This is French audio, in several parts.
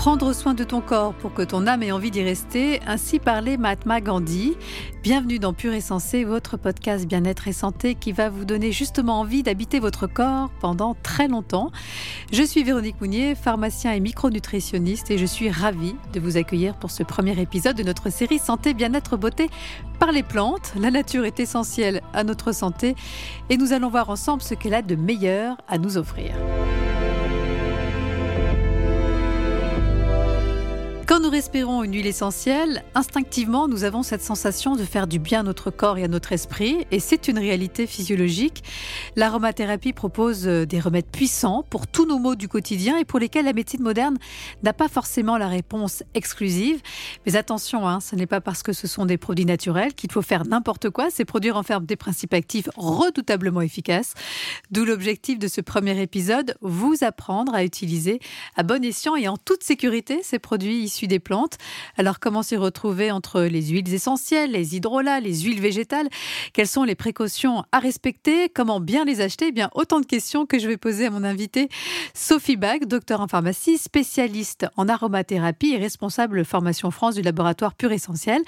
Prendre soin de ton corps pour que ton âme ait envie d'y rester, ainsi parlait Mahatma Gandhi. Bienvenue dans Pur et Sensé, votre podcast bien-être et santé qui va vous donner justement envie d'habiter votre corps pendant très longtemps. Je suis Véronique Mounier, pharmacien et micronutritionniste et je suis ravie de vous accueillir pour ce premier épisode de notre série Santé, bien-être, beauté par les plantes. La nature est essentielle à notre santé et nous allons voir ensemble ce qu'elle a de meilleur à nous offrir. Quand nous respirons une huile essentielle, instinctivement, nous avons cette sensation de faire du bien à notre corps et à notre esprit, et c'est une réalité physiologique. L'aromathérapie propose euh, des remèdes puissants pour tous nos maux du quotidien et pour lesquels la médecine moderne n'a pas forcément la réponse exclusive. Mais attention, hein, ce n'est pas parce que ce sont des produits naturels qu'il faut faire n'importe quoi. Ces produits renferment des principes actifs redoutablement efficaces. D'où l'objectif de ce premier épisode, vous apprendre à utiliser à bon escient et en toute sécurité ces produits issus des plantes. Alors comment s'y retrouver entre les huiles essentielles, les hydrolats, les huiles végétales? Quelles sont les précautions à respecter? Comment bien les acheter? Eh bien, autant de questions que je vais poser à mon invité Sophie Bach, docteur en pharmacie, spécialiste en aromathérapie et responsable formation France du laboratoire Pur Essentiel.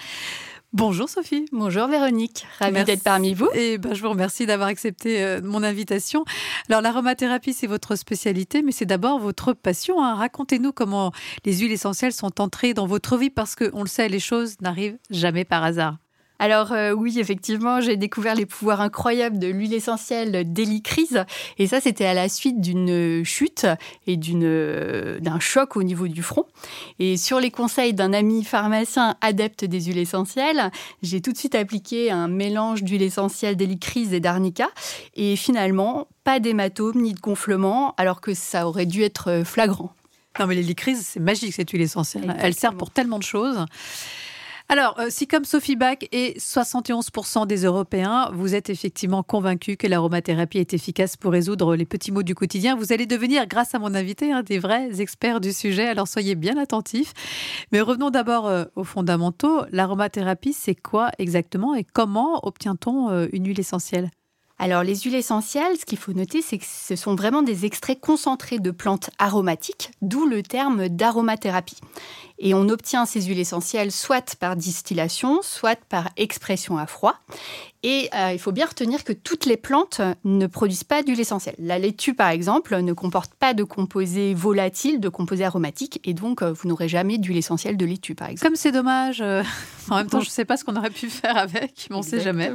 Bonjour Sophie. Bonjour Véronique. Ravie d'être parmi vous. Et ben, je vous remercie d'avoir accepté euh, mon invitation. Alors l'aromathérapie, c'est votre spécialité, mais c'est d'abord votre passion. Hein. Racontez-nous comment les huiles essentielles sont entrées dans votre vie parce qu'on le sait, les choses n'arrivent jamais par hasard. Alors euh, oui, effectivement, j'ai découvert les pouvoirs incroyables de l'huile essentielle d'hélicryse. Et ça, c'était à la suite d'une chute et d'une, d'un choc au niveau du front. Et sur les conseils d'un ami pharmacien adepte des huiles essentielles, j'ai tout de suite appliqué un mélange d'huile essentielle d'hélicryse et d'arnica. Et finalement, pas d'hématome ni de gonflement, alors que ça aurait dû être flagrant. Non mais l'hélicryse, c'est magique cette huile essentielle. Elle sert pour tellement de choses. Alors, euh, si comme Sophie Bach et 71% des Européens, vous êtes effectivement convaincus que l'aromathérapie est efficace pour résoudre les petits maux du quotidien, vous allez devenir, grâce à mon invité, des vrais experts du sujet. Alors soyez bien attentifs. Mais revenons d'abord euh, aux fondamentaux. L'aromathérapie, c'est quoi exactement et comment obtient-on euh, une huile essentielle? Alors les huiles essentielles, ce qu'il faut noter, c'est que ce sont vraiment des extraits concentrés de plantes aromatiques, d'où le terme d'aromathérapie. Et on obtient ces huiles essentielles soit par distillation, soit par expression à froid. Et euh, il faut bien retenir que toutes les plantes ne produisent pas d'huile essentielle. La laitue, par exemple, ne comporte pas de composés volatiles, de composés aromatiques, et donc euh, vous n'aurez jamais d'huile essentielle de laitue, par exemple. Comme c'est dommage. Euh, en même temps, je ne sais pas ce qu'on aurait pu faire avec, mais on ne sait jamais.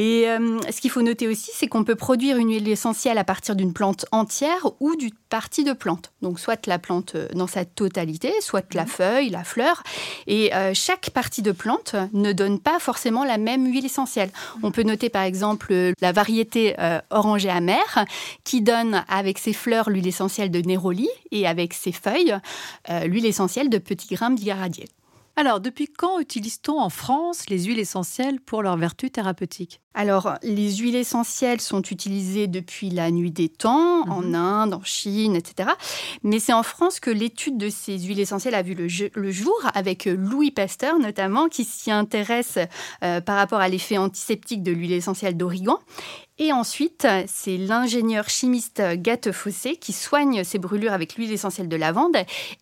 Et ce qu'il faut noter aussi, c'est qu'on peut produire une huile essentielle à partir d'une plante entière ou d'une partie de plante. Donc soit la plante dans sa totalité, soit la mhm. feuille, la fleur. Et chaque partie de plante ne donne pas forcément la même huile essentielle. On peut noter par exemple la variété euh, orangée amère qui donne avec ses fleurs l'huile essentielle de Néroli et avec ses feuilles euh, l'huile essentielle de petits grains d'Igaradier. Alors, depuis quand utilise-t-on en France les huiles essentielles pour leurs vertus thérapeutiques Alors, les huiles essentielles sont utilisées depuis la nuit des temps, en mhm. Inde, en Chine, etc. Mais c'est en France que l'étude de ces huiles essentielles a vu le, jour, avec Louis Pasteur notamment, qui s'y intéresse euh, par rapport à l'effet antiseptique de l'huile essentielle d'origan. Et ensuite, c'est l'ingénieur chimiste Gatte Fossé qui soigne ses brûlures avec l'huile essentielle de lavande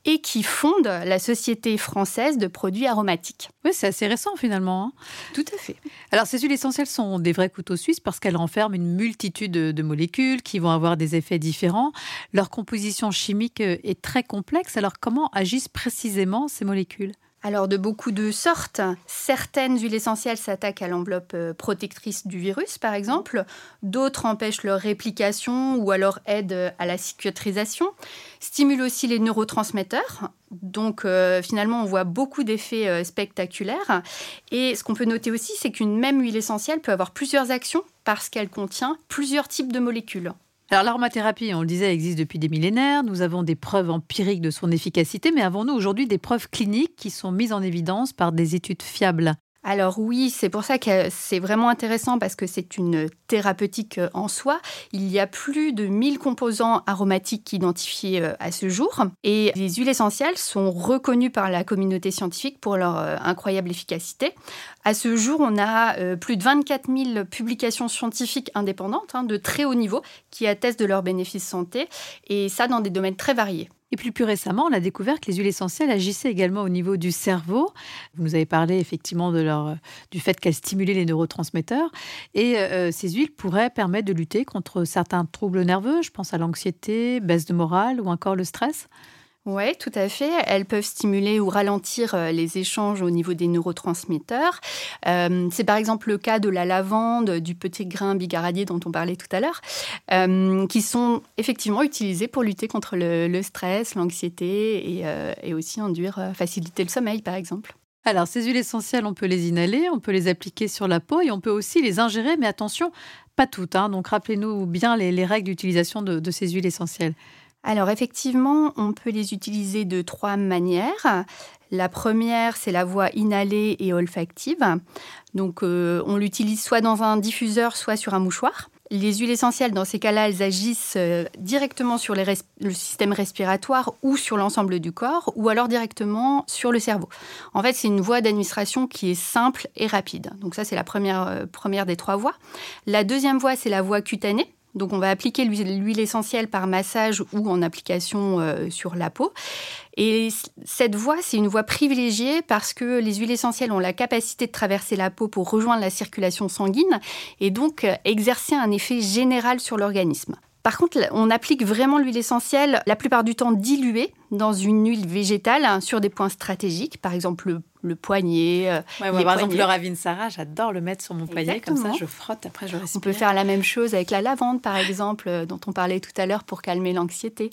et qui fonde la Société française de produits aromatiques. Oui, c'est assez récent finalement. Hein. Tout à fait. Alors, ces huiles essentielles sont des vrais couteaux suisses parce qu'elles renferment une multitude de molécules qui vont avoir des effets différents. Leur composition chimique est très complexe. Alors, comment agissent précisément ces molécules? Alors de beaucoup de sortes. Certaines huiles essentielles s'attaquent à l'enveloppe euh, protectrice du virus, par exemple. D'autres empêchent leur réplication ou alors aident à la cicatrisation. Stimulent aussi les neurotransmetteurs. Donc euh, finalement, on voit beaucoup d'effets euh, spectaculaires. Et ce qu'on peut noter aussi, c'est qu'une même huile essentielle peut avoir plusieurs actions parce qu'elle contient plusieurs types de molécules. Alors l'aromathérapie, on le disait, existe depuis des millénaires. Nous avons des preuves empiriques de son efficacité, mais avons-nous aujourd'hui des preuves cliniques qui sont mises en évidence par des études fiables? Alors oui, c'est pour ça que c'est vraiment intéressant parce que c'est une thérapeutique euh, en soi. Il y a plus de 1000 composants aromatiques identifiés euh, à ce jour et les huiles essentielles sont reconnues par la communauté scientifique pour leur euh, incroyable efficacité. À ce jour, on a plus de 24 000 publications scientifiques indépendantes hein, de très haut niveau qui attestent de leurs bénéfices santé et ça dans des domaines très variés. Et plus récemment, on a découvert que les huiles essentielles agissaient également au niveau du cerveau. Vous nous avez parlé effectivement leur, du fait qu'elles stimulaient les neurotransmetteurs. Et euh, ces huiles pourraient permettre de lutter contre certains troubles nerveux. Je pense à l'anxiété, baisse de morale ou encore le stress. Oui, tout à fait. Elles peuvent stimuler ou ralentir euh, les échanges au niveau des neurotransmetteurs. Euh, c'est par exemple le cas de la lavande, du petit grain bigaradier dont on parlait tout à l'heure, euh, qui sont effectivement utilisés pour lutter contre le, stress, l'anxiété et, aussi induire, faciliter le sommeil, par exemple. Alors, ces huiles essentielles, on peut les inhaler, on peut les appliquer sur la peau et on peut aussi les ingérer, mais attention, pas toutes. Hein. donc, rappelez-nous bien les, règles d'utilisation de ces huiles essentielles. Alors effectivement, on peut les utiliser de trois manières. La première, c'est la voie inhalée et olfactive. Donc euh, on l'utilise soit dans un diffuseur, soit sur un mouchoir. Les huiles essentielles, dans ces cas-là, elles agissent euh, directement sur le système respiratoire ou sur l'ensemble du corps, ou alors directement sur le cerveau. En fait, c'est une voie d'administration qui est simple et rapide. Donc ça, c'est la première, euh, première des trois voies. La deuxième voie, c'est la voie cutanée. Donc on va appliquer l'huile essentielle par massage ou en application euh, sur la peau. Et cette voie, c'est une voie privilégiée parce que les huiles essentielles ont la capacité de traverser la peau pour rejoindre la circulation sanguine et donc euh, exercer un effet général sur l'organisme. Par contre, on applique vraiment l'huile essentielle la plupart du temps diluée dans une huile végétale hein, sur des points stratégiques, par exemple le poignet. Euh, par exemple, le ravine Sarah, j'adore le mettre sur mon poignet, comme ça je frotte, après je respire. On peut faire la même chose avec la lavande, par exemple, euh, dont on parlait tout à l'heure pour calmer l'anxiété.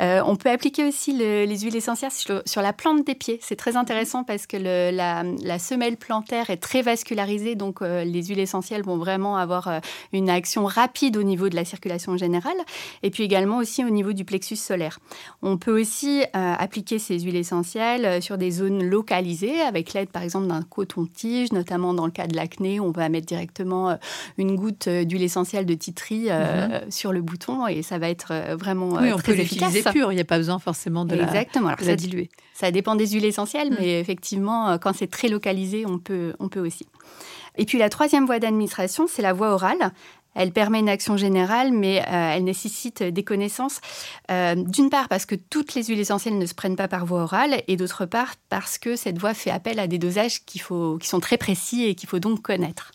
Euh, on peut appliquer aussi les huiles essentielles sur, la plante des pieds. C'est très intéressant parce que la, semelle plantaire est très vascularisée, donc les huiles essentielles vont vraiment avoir une action rapide au niveau de la circulation générale, et puis également aussi au niveau du plexus solaire. On peut aussi appliquer ces huiles essentielles sur des zones localisées avec l'aide par exemple d'un coton-tige, notamment dans le cas de l'acné, on va mettre directement euh, une goutte euh, d'huile essentielle de titri euh, mhm. sur le bouton et ça va être vraiment oui, on peut l'utiliser pur, il n'y a pas besoin forcément de Exactement. la, diluer. Ça dépend des huiles essentielles, mais effectivement, quand c'est très localisé, on peut, on peut aussi. Et puis la troisième voie d'administration, c'est la voie orale. Elle permet une action générale, mais euh, elle nécessite des connaissances. Euh, d'une part, parce que toutes les huiles essentielles ne se prennent pas par voie orale, et d'autre part, parce que cette voie fait appel à des dosages qui sont très précis et qu'il faut donc connaître.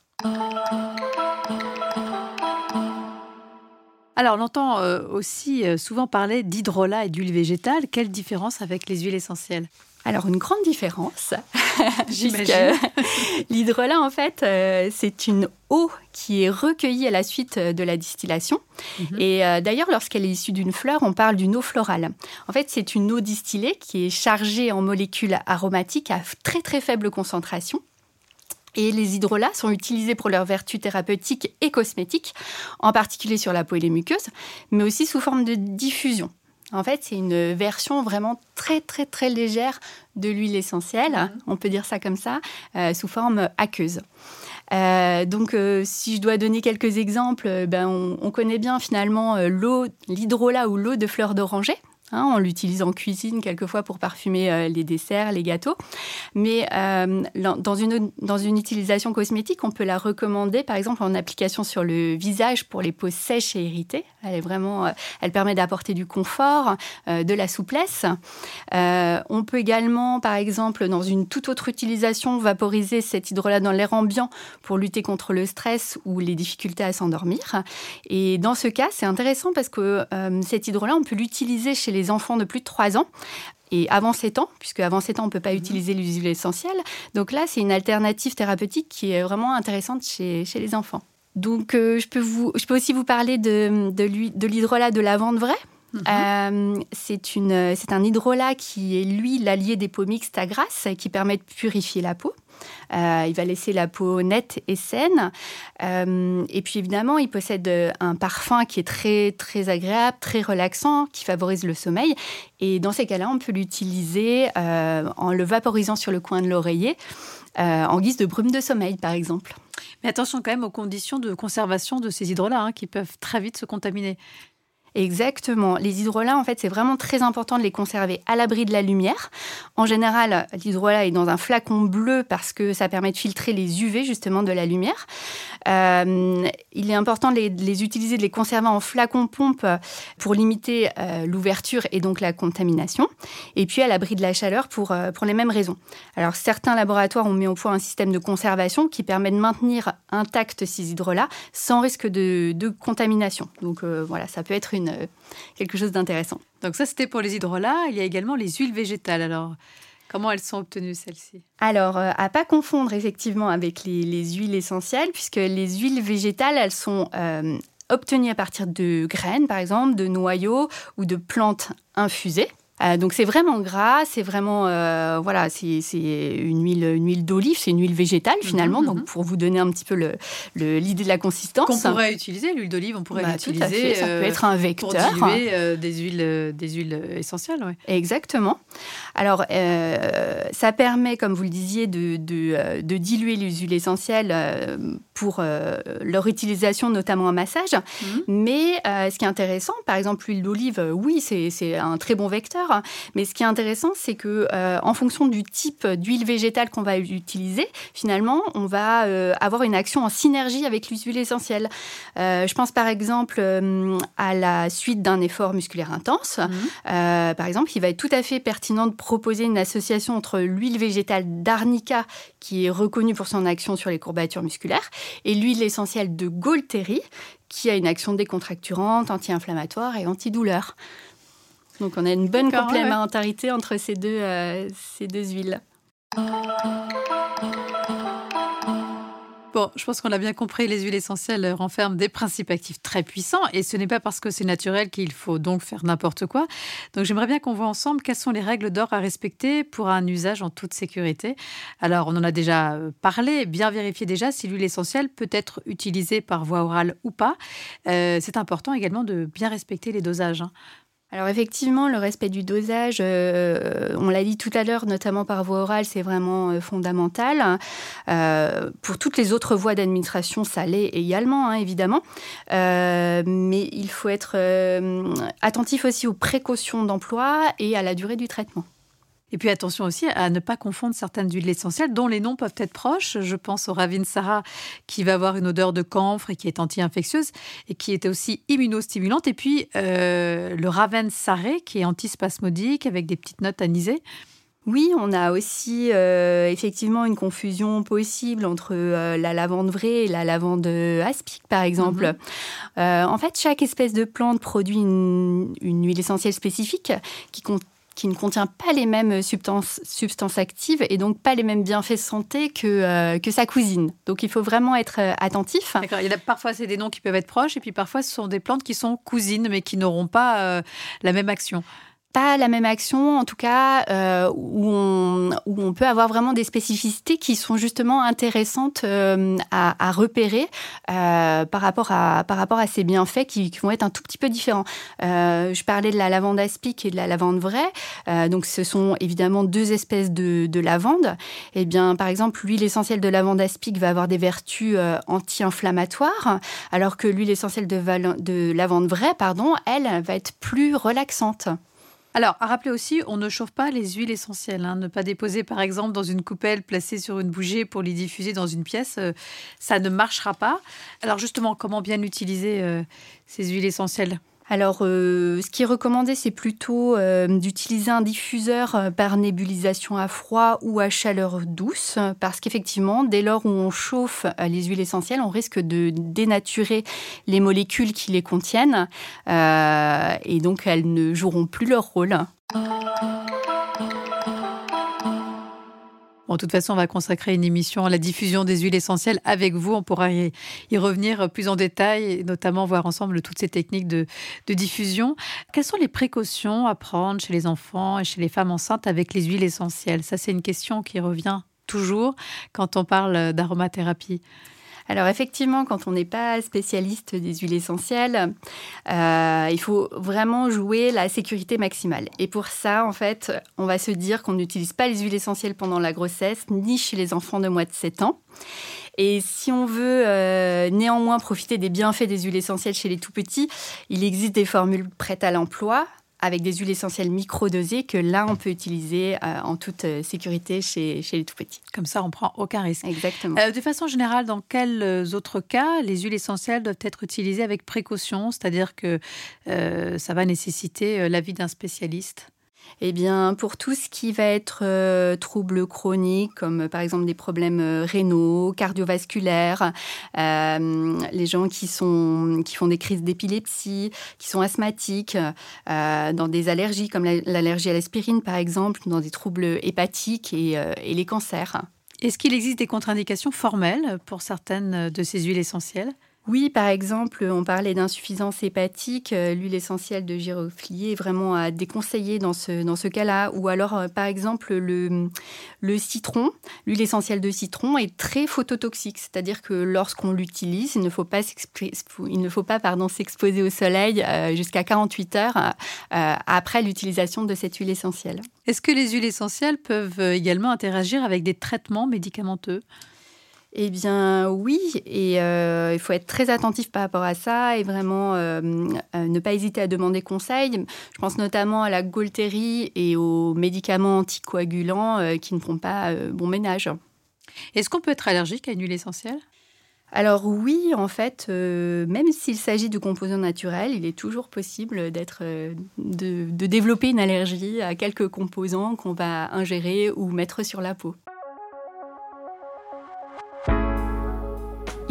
Alors, on entend euh, aussi souvent parler d'hydrolat et d'huile végétale. Quelle différence avec les huiles essentielles? Alors, une grande différence, puisque l'hydrolat, en fait, euh, c'est une eau qui est recueillie à la suite de la distillation. Mhm. Et euh, d'ailleurs, lorsqu'elle est issue d'une fleur, on parle d'une eau florale. En fait, c'est une eau distillée qui est chargée en molécules aromatiques à très très faible concentration. Et les hydrolats sont utilisés pour leurs vertus thérapeutiques et cosmétiques, en particulier sur la peau et les muqueuses, mais aussi sous forme de diffusion. En fait, c'est une version vraiment très très très légère de l'huile essentielle, mhm. on peut dire ça comme ça, euh, sous forme aqueuse. Euh, donc, euh, si je dois donner quelques exemples, ben, on, on connaît bien finalement l'eau, l'hydrolat ou l'eau de fleurs d'oranger. Hein, on l'utilise en cuisine quelquefois pour parfumer euh, les desserts, les gâteaux. Mais euh, dans, une, dans une utilisation cosmétique, on peut la recommander par exemple en application sur le visage pour les peaux sèches et irritées. Elle est vraiment, euh, elle permet d'apporter du confort, de la souplesse. on peut également, par exemple, dans une toute autre utilisation, vaporiser cet hydrolat dans l'air ambiant pour lutter contre le stress ou les difficultés à s'endormir. Et dans ce cas, c'est intéressant parce que cet hydrolat, on peut l'utiliser chez les enfants de plus de 3 ans et avant 7 ans, puisque avant 7 ans, on ne peut pas mhm. utiliser l'huile essentielle. Donc là, c'est une alternative thérapeutique qui est vraiment intéressante chez, chez les enfants. Donc, euh, je, peux vous, je peux aussi vous parler de, de l'hydrolat de lavande vraie. Mhm. Euh, c'est un hydrolat qui est l'huile alliée des peaux mixtes à grasse qui permet de purifier la peau. Euh, il va laisser la peau nette et saine. Euh, et puis évidemment, il possède un parfum qui est très très agréable, très relaxant, qui favorise le sommeil. Et dans ces cas-là, on peut l'utiliser en le vaporisant sur le coin de l'oreiller, en guise de brume de sommeil, par exemple. Mais attention quand même aux conditions de conservation de ces hydrolats hein, qui peuvent très vite se contaminer. Exactement. Les hydrolats, en fait, c'est vraiment très important de les conserver à l'abri de la lumière. En général, l'hydrolat est dans un flacon bleu parce que ça permet de filtrer les UV justement de la lumière. Euh, il est important de les, utiliser, de les conserver en flacon pompe pour limiter euh, l'ouverture et donc la contamination. Et puis à l'abri de la chaleur pour, euh, pour les mêmes raisons. Alors certains laboratoires ont mis au point un système de conservation qui permet de maintenir intact ces hydrolats sans risque de, de contamination. Donc voilà, ça peut être une euh, quelque chose d'intéressant. Donc ça, c'était pour les hydrolats. Il y a également les huiles végétales. Alors, comment elles sont obtenues, celles-ci? Alors, euh, à pas confondre effectivement avec les, huiles essentielles, puisque les huiles végétales, elles sont euh, obtenues à partir de graines, par exemple, de noyaux ou de plantes infusées. Euh, donc c'est vraiment gras, c'est vraiment euh, voilà, c'est une huile, une huile d'olive, c'est une huile végétale mhm, finalement. Donc mhm. pour vous donner un petit peu l'idée le, de la consistance. Qu'on pourrait utiliser l'huile d'olive, on pourrait bah, l'utiliser. Ça peut euh, être un vecteur. Pour diluer des huiles, des huiles essentielles, ouais. Exactement. Alors ça permet, comme vous le disiez, de, de, de diluer les huiles essentielles pour leur utilisation, notamment en massage. Mhm. Mais ce qui est intéressant, par exemple l'huile d'olive, oui, c'est un très bon vecteur. Mais ce qui est intéressant, c'est que euh, en fonction du type d'huile végétale qu'on va utiliser, finalement, on va euh, avoir une action en synergie avec l'huile essentielle. Euh, je pense par exemple à la suite d'un effort musculaire intense. Mhm. par exemple, il va être tout à fait pertinent de proposer une association entre l'huile végétale d'arnica, qui est reconnue pour son action sur les courbatures musculaires, et l'huile essentielle de Golteri, qui a une action décontracturante, anti-inflammatoire et antidouleur. Donc on a une bonne complémentarité entre ces deux, euh, ces deux huiles. Bon, je pense qu'on l'a bien compris, les huiles essentielles renferment des principes actifs très puissants et ce n'est pas parce que c'est naturel qu'il faut donc faire n'importe quoi. Donc j'aimerais bien qu'on voit ensemble quelles sont les règles d'or à respecter pour un usage en toute sécurité. Alors on en a déjà euh, parlé, bien vérifier déjà si l'huile essentielle peut être utilisée par voie orale ou pas. Euh, c'est important également de bien respecter les dosages. Hein. Alors effectivement, le respect du dosage, euh, on l'a dit tout à l'heure, notamment par voie orale, c'est vraiment euh, fondamental. Euh, pour toutes les autres voies d'administration, ça l'est également, hein, évidemment. mais il faut être attentif aussi aux précautions d'emploi et à la durée du traitement. Et puis attention aussi à ne pas confondre certaines huiles essentielles dont les noms peuvent être proches. Je pense au Ravinsara qui va avoir une odeur de camphre et qui est anti-infectieuse et qui est aussi immunostimulante. Et puis euh, le Ravensare qui est antispasmodique avec des petites notes anisées. Oui, on a aussi euh, effectivement une confusion possible entre euh, la lavande vraie et la lavande aspic, par exemple. Mhm. en fait, chaque espèce de plante produit une, une huile essentielle spécifique qui, compte qui ne contient pas les mêmes substances, actives et donc pas les mêmes bienfaits santé que, euh, que sa cousine. Donc il faut vraiment être euh, attentif. Il y a, parfois, c'est des noms qui peuvent être proches et puis parfois, ce sont des plantes qui sont cousines mais qui n'auront pas euh, la même action pas la même action, en tout cas, euh, où, on, peut avoir vraiment des spécificités qui sont justement intéressantes euh, à, repérer euh, par, rapport à, ces bienfaits qui, vont être un tout petit peu différents. Je parlais de la lavande aspic et de la lavande vraie. Donc, ce sont évidemment deux espèces de, de lavande. Eh bien, par exemple, l'huile essentielle de lavande aspic va avoir des vertus anti-inflammatoires, alors que l'huile essentielle de, de lavande vraie, pardon, elle va être plus relaxante. Alors, à rappeler aussi, on ne chauffe pas les huiles essentielles. Hein. Ne pas déposer, par exemple, dans une coupelle placée sur une bougie pour les diffuser dans une pièce, euh, ça ne marchera pas. Alors, justement, comment bien utiliser euh, ces huiles essentielles? Alors, euh, ce qui est recommandé, c'est plutôt euh, d'utiliser un diffuseur euh, par nébulisation à froid ou à chaleur douce, parce qu'effectivement, dès lors où on chauffe les huiles essentielles, on risque de dénaturer les molécules qui les contiennent, et donc elles ne joueront plus leur rôle. De toute façon, on va consacrer une émission à la diffusion des huiles essentielles avec vous. On pourra y, revenir plus en détail notamment voir ensemble toutes ces techniques de, de, diffusion. Quelles sont les précautions à prendre chez les enfants et chez les femmes enceintes avec les huiles essentielles? Ça, c'est une question qui revient toujours quand on parle d'aromathérapie. Alors effectivement, quand on n'est pas spécialiste des huiles essentielles, euh, il faut vraiment jouer la sécurité maximale. Et pour ça, en fait, on va se dire qu'on n'utilise pas les huiles essentielles pendant la grossesse, ni chez les enfants de moins de 7 ans. Et si on veut euh, néanmoins profiter des bienfaits des huiles essentielles chez les tout petits, il existe des formules prêtes à l'emploi avec des huiles essentielles microdosées que là, on peut utiliser euh, en toute euh, sécurité chez, chez les tout petits. Comme ça, on prend aucun risque. Exactement. de façon générale, dans quels autres cas les huiles essentielles doivent être utilisées avec précaution? C'est-à-dire que ça va nécessiter l'avis d'un spécialiste? Eh bien, pour tout ce qui va être euh, troubles chroniques, comme euh, par exemple des problèmes euh, rénaux, cardiovasculaires, les gens qui, sont, qui font des crises d'épilepsie, qui sont asthmatiques, dans des allergies comme l'allergie à l'aspirine par exemple, dans des troubles hépatiques et les cancers. Est-ce qu'il existe des contre-indications formelles pour certaines de ces huiles essentielles? Oui, par exemple, on parlait d'insuffisance hépatique. Euh, l'huile essentielle de giroflier est vraiment à déconseiller dans ce, dans ce cas-là. Ou alors, euh, par exemple, le, le citron, l'huile essentielle de citron est très phototoxique. C'est-à-dire que lorsqu'on l'utilise, il ne faut pas, il ne faut pas pardon, s'exposer au soleil euh, jusqu'à 48 heures après l'utilisation de cette huile essentielle. Est-ce que les huiles essentielles peuvent également interagir avec des traitements médicamenteux? Eh bien oui, et euh, il faut être très attentif par rapport à ça et vraiment euh, euh, ne pas hésiter à demander conseil. Je pense notamment à la gaultérie et aux médicaments anticoagulants qui ne font pas bon ménage. Est-ce qu'on peut être allergique à une huile essentielle? Alors oui, en fait, même s'il s'agit de composants naturels, il est toujours possible d'être, de, de développer une allergie à quelques composants qu'on va ingérer ou mettre sur la peau.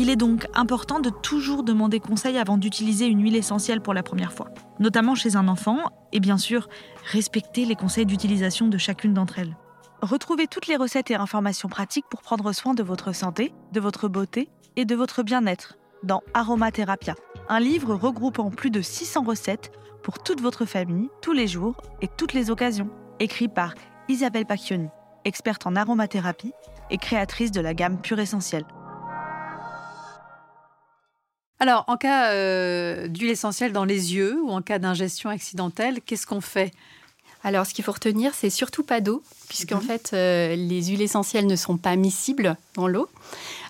Il est donc important de toujours demander conseil avant d'utiliser une huile essentielle pour la première fois, notamment chez un enfant, et bien sûr, respecter les conseils d'utilisation de chacune d'entre elles. Retrouvez toutes les recettes et informations pratiques pour prendre soin de votre santé, de votre beauté et de votre bien-être dans Aromatherapia, un livre regroupant plus de 600 recettes pour toute votre famille, tous les jours et toutes les occasions, écrit par Isabelle Pacchioni, experte en aromathérapie et créatrice de la gamme Pure Essentielle. Alors, en cas euh, d'huile essentielle dans les yeux ou en cas d'ingestion accidentelle, qu'est-ce qu'on fait? Alors, ce qu'il faut retenir, c'est surtout pas d'eau, puisqu'en mhm. fait, euh, les huiles essentielles ne sont pas miscibles dans l'eau.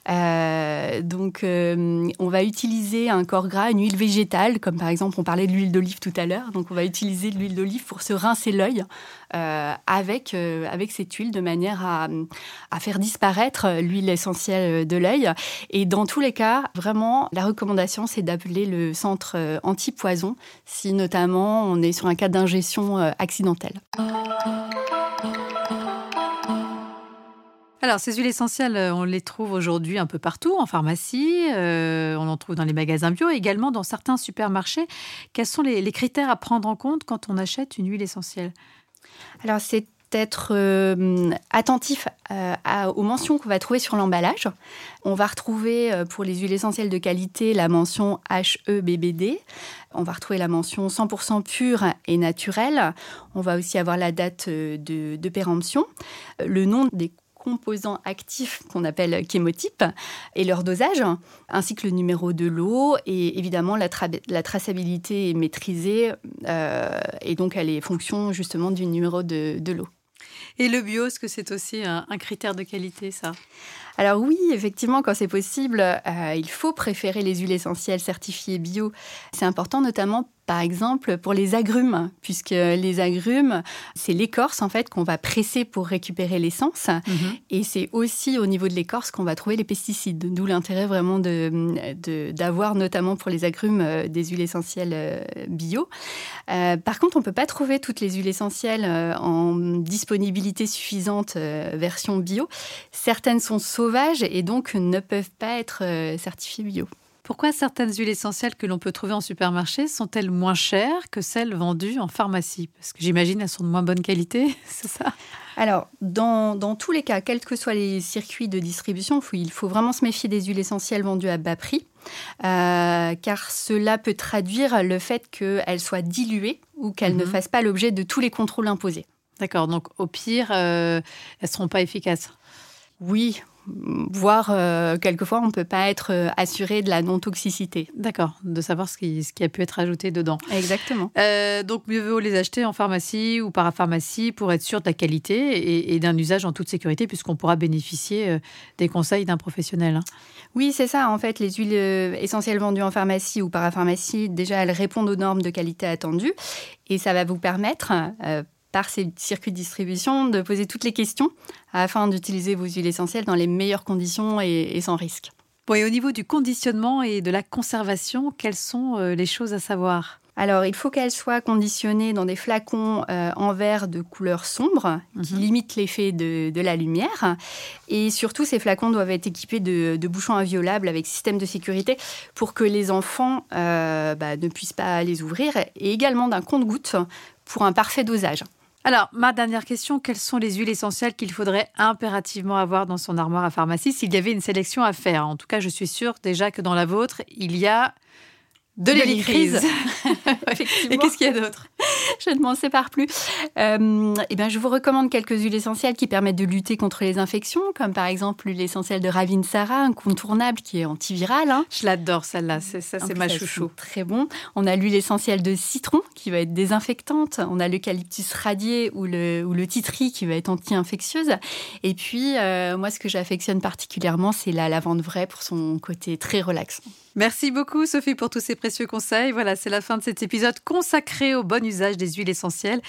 Euh, donc, euh, on va utiliser un corps gras, une huile végétale, comme par exemple, on parlait de l'huile d'olive tout à l'heure. Donc, on va utiliser de l'huile d'olive pour se rincer l'œil euh, avec, avec cette huile de manière à, à faire disparaître l'huile essentielle de l'œil. Et dans tous les cas, vraiment, la recommandation, c'est d'appeler le centre anti-poison si notamment on est sur un cas d'ingestion accidentelle. Alors, ces huiles essentielles, euh, on les trouve aujourd'hui un peu partout, en pharmacie, euh, on en trouve dans les magasins bio, également dans certains supermarchés. Quels sont les, critères à prendre en compte quand on achète une huile essentielle? Alors, c'est être euh, attentif aux mentions qu'on va trouver sur l'emballage. On va retrouver pour les huiles essentielles de qualité la mention HEBBD. On va retrouver la mention 100% pure et naturelle. On va aussi avoir la date de, de péremption, le nom des composants actifs qu'on appelle chémotypes et leur dosage, ainsi que le numéro de l'eau. Et évidemment, la, traçabilité est maîtrisée euh, et donc elle est fonction justement du numéro de, l'eau. Et le bio, est-ce que c'est aussi un, critère de qualité, ça? Alors oui, effectivement, quand c'est possible, euh, il faut préférer les huiles essentielles certifiées bio. C'est important notamment par exemple pour les agrumes, puisque les agrumes, c'est l'écorce en fait qu'on va presser pour récupérer l'essence, mhm. et c'est aussi au niveau de l'écorce qu'on va trouver les pesticides. D'où l'intérêt vraiment d'avoir notamment pour les agrumes euh, des huiles essentielles euh, bio. Euh, par contre, on ne peut pas trouver toutes les huiles essentielles en disponibilité suffisante version bio. Certaines sont sauvages et donc ne peuvent pas être certifiées bio. Pourquoi certaines huiles essentielles que l'on peut trouver en supermarché sont-elles moins chères que celles vendues en pharmacie? Parce que j'imagine elles sont de moins bonne qualité, c'est ça? Alors, dans, tous les cas, quels que soient les circuits de distribution, il faut vraiment se méfier des huiles essentielles vendues à bas prix, euh, car cela peut traduire le fait qu'elles soient diluées ou qu'elles ne mhm. fassent pas l'objet de tous les contrôles imposés. D'accord, donc au pire, euh, elles ne seront pas efficaces? Oui, voire euh, quelquefois on ne peut pas être euh, assuré de la non-toxicité. D'accord, de savoir ce qui, ce qui, a pu être ajouté dedans. Exactement. Euh, donc mieux vaut les acheter en pharmacie ou parapharmacie pour être sûr de la qualité et, et d'un usage en toute sécurité puisqu'on pourra bénéficier des conseils d'un professionnel. Hein. Oui, c'est ça. En fait, les huiles essentielles vendues en pharmacie ou parapharmacie, déjà, elles répondent aux normes de qualité attendues et ça va vous permettre par ces circuits de distribution de poser toutes les questions afin d'utiliser vos huiles essentielles dans les meilleures conditions et, sans risque. Bon, et au niveau du conditionnement et de la conservation, quelles sont euh, les choses à savoir? Alors, il faut qu'elles soient conditionnées dans des flacons euh, en verre de couleur sombre qui mhm. limitent l'effet de, la lumière. Et surtout, ces flacons doivent être équipés de, bouchons inviolables avec système de sécurité pour que les enfants euh, bah, ne puissent pas les ouvrir et également d'un compte-goutte pour un parfait dosage. Alors, ma dernière question, quelles sont les huiles essentielles qu'il faudrait impérativement avoir dans son armoire à pharmacie s'il y avait une sélection à faire? En tout cas, je suis sûre déjà que dans la vôtre, il y a de, l'hélicryse. Et qu'est-ce qu'il y a d'autre? Je ne m'en sépare plus. Euh, eh bien, je vous recommande quelques huiles essentielles qui permettent de lutter contre les infections, comme par exemple l'huile essentielle de Ravinsara, incontournable, qui est antivirale. Hein. Je l'adore, celle-là. C'est, ça, c'est ma chouchou. Très bon. On a l'huile essentielle de citron, qui va être désinfectante. On a l'eucalyptus radié ou le, ou le titri, qui va être anti-infectieuse. Et puis, euh, moi, ce que j'affectionne particulièrement, c'est la lavande vraie pour son côté très relaxant. Merci beaucoup Sophie pour tous ces précieux conseils. Voilà, c'est la fin de cet épisode consacré au bon usage des huiles essentielles.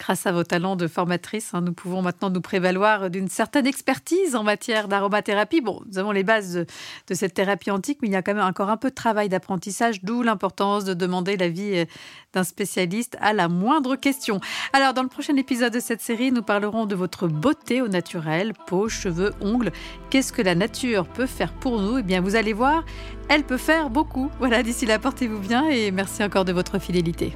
Grâce à vos talents de formatrice, hein, nous pouvons maintenant nous prévaloir d'une certaine expertise en matière d'aromathérapie. Bon, nous avons les bases de, cette thérapie antique, mais il y a quand même encore un peu de travail d'apprentissage, d'où l'importance de demander l'avis euh, d'un spécialiste à la moindre question. Alors, dans le prochain épisode de cette série, nous parlerons de votre beauté au naturel, peau, cheveux, ongles. Qu'est-ce que la nature peut faire pour nous? Eh bien, vous allez voir, elle peut beaucoup. Voilà, d'ici là, portez-vous bien et merci encore de votre fidélité.